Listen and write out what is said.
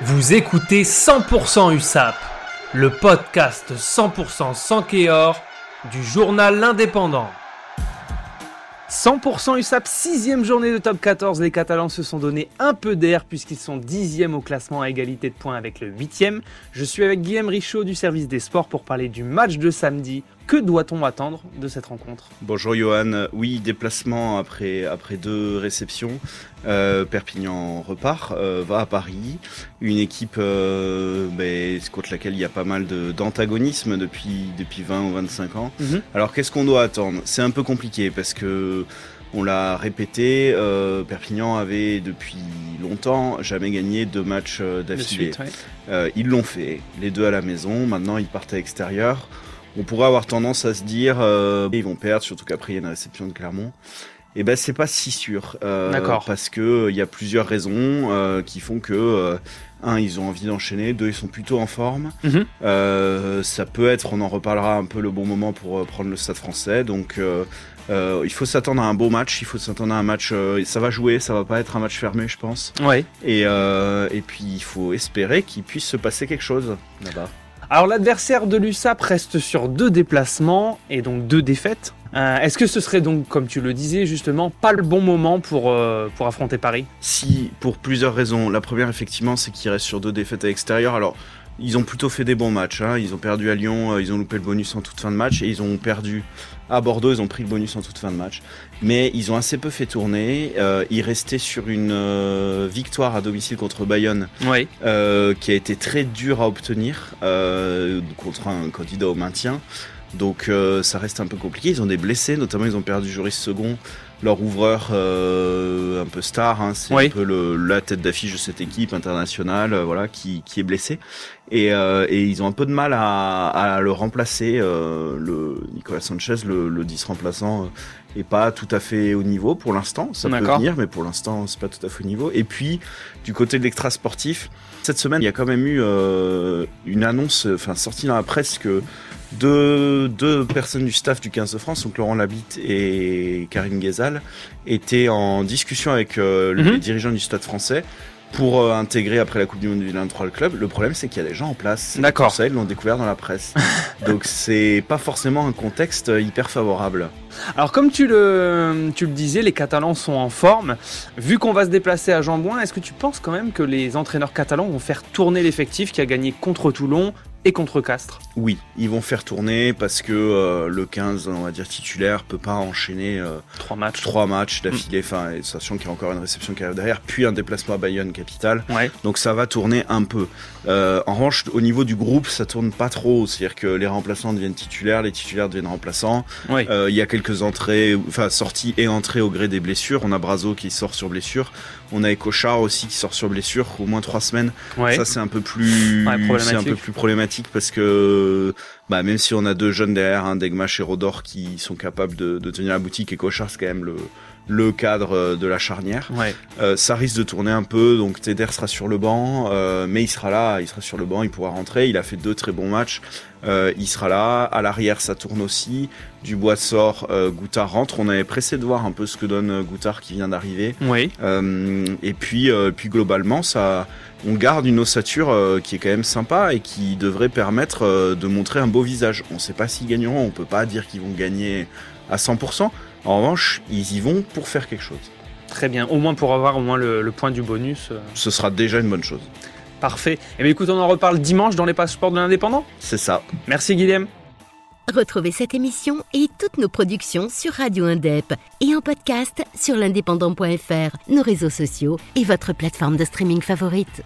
Vous écoutez 100% USAP, le podcast 100% sans Kéor du journal L'Indépendant. 100% USAP, sixième journée de top 14. Les Catalans se sont donné un peu d'air puisqu'ils sont dixièmes au classement à égalité de points avec le huitième. Je suis avec Guillaume Richaud du service des sports pour parler du match de samedi. Que doit-on attendre de cette rencontre? Bonjour Johan. Oui, déplacement après, deux réceptions. Euh, Perpignan repart, euh, va à Paris. Une équipe euh, contre laquelle il y a pas mal d'antagonisme depuis, depuis 20 ou 25 ans. Mhm. Alors qu'est-ce qu'on doit attendre? C'est un peu compliqué parce que on l'a répété, euh, Perpignan avait depuis longtemps jamais gagné deux matchs euh, d'affilée. ouais. Euh, ils l'ont fait, les deux à la maison. Maintenant, ils partent à l'extérieur. On pourrait avoir tendance à se dire, euh, ils vont perdre, surtout qu'après il y a une réception de Clermont. Et ben c'est pas si sûr, euh, D'accord. parce que euh, il y a plusieurs raisons euh, qui font que euh, un, ils ont envie d'enchaîner, deux, ils sont plutôt en forme. Mhm. Euh, ça peut être, on en reparlera un peu le bon moment pour euh, prendre le Stade Français. Donc euh, euh, il faut s'attendre à un beau match, il faut s'attendre à un match. euh, ça va jouer, ça va pas être un match fermé, je pense. Ouais. Et, euh, et puis il faut espérer qu'il puisse se passer quelque chose là-bas. Alors l'adversaire de l'USAP reste sur deux déplacements et donc deux défaites. Euh, Est-ce que ce serait donc, comme tu le disais justement, pas le bon moment pour, euh, pour affronter Paris? Si, pour plusieurs raisons. La première, effectivement, c'est qu'ils restent sur deux défaites à l'extérieur. Alors, ils ont plutôt fait des bons matchs. hein. Ils ont perdu à Lyon, euh, ils ont loupé le bonus en toute fin de match, et ils ont perdu à Bordeaux, ils ont pris le bonus en toute fin de match. Mais ils ont assez peu fait tourner. Euh, ils restaient sur une euh, victoire à domicile contre Bayonne, Oui. euh, qui a été très dure à obtenir euh, contre un candidat au maintien. Donc euh, ça reste un peu compliqué. Ils ont des blessés, notamment ils ont perdu Joris Second, leur ouvreur euh, un peu star. hein. c'est Oui. un peu le, la tête d'affiche de cette équipe internationale, euh, voilà, qui, qui est blessé. Et, euh, et ils ont un peu de mal à, à le remplacer. euh, le Nicolas Sanchez, le, le 10 remplaçant, est pas tout à fait au niveau pour l'instant. Ça peut venir, mais pour l'instant c'est pas tout à fait au niveau. Et puis du côté de l'extra sportif, cette semaine il y a quand même eu euh, une annonce, enfin sortie dans la presse que deux, deux personnes du staff du 15 de France, donc Laurent Labitte et Karine Ghezal, étaient en discussion avec euh, Mhm. les dirigeants du stade français pour euh, intégrer après la Coupe du Monde 2023 le club. Le problème, c'est qu'il y a des gens en place. D'accord. Ça, ils l'ont découvert dans la presse. donc c'est pas forcément un contexte euh, hyper favorable. Alors comme tu le, tu le disais, les Catalans sont en forme. Vu qu'on va se déplacer à Jambouin, est-ce que tu penses quand même que les entraîneurs catalans vont faire tourner l'effectif qui a gagné contre Toulon et contre Castres? Oui, ils vont faire tourner parce que euh, le 15, on va dire titulaire, peut pas enchaîner euh, Trois matchs. trois matchs d'affilée, enfin, et sachant qu'il y a encore une réception qui arrive derrière, puis un déplacement à Bayonne capitale. Ouais. Donc ça va tourner un peu. Euh, en revanche, au niveau du groupe, ça tourne pas trop. C'est-à-dire que les remplaçants deviennent titulaires, les titulaires deviennent remplaçants. Ouais. Euh, Il y a quelques entrées, enfin sorties et entrées au gré des blessures. On a Brazo qui sort sur blessure. On a Ecochard aussi qui sort sur blessure, au moins trois semaines. Ouais. Ça c'est un peu plus, Ouais, c'est un peu plus problématique parce que, bah même si on a deux jeunes derrière, hein, Degmash et Rodor qui sont capables de, de tenir la boutique, et Cochard c'est quand même le le cadre euh, de la charnière. Ouais. Euh, ça risque de tourner un peu, donc Teder sera sur le banc, euh, mais il sera là, il sera sur le banc, il pourra rentrer. Il a fait deux très bons matchs, euh, il sera là. À l'arrière, ça tourne aussi. Dubois sort, euh, Goutard rentre. On avait pressé de voir un peu ce que donne euh, Goutard qui vient d'arriver. Oui. Euh, et puis, euh, puis globalement, ça, on garde une ossature qui est quand même sympa et qui devrait permettre de montrer un beau visage. On ne sait pas s'ils gagneront, on peut pas dire qu'ils vont gagner à 100%. En revanche, ils y vont pour faire quelque chose. Très bien. Au moins pour avoir au moins le, le point du bonus. euh, Ce sera déjà une bonne chose. Parfait. Et bien écoute, on en reparle dimanche dans les passeports de l'indépendant. C'est ça. Merci Guillaume. Retrouvez cette émission et toutes nos productions sur Radio Indep et en podcast sur l'indépendant.fr, nos réseaux sociaux et votre plateforme de streaming favorite.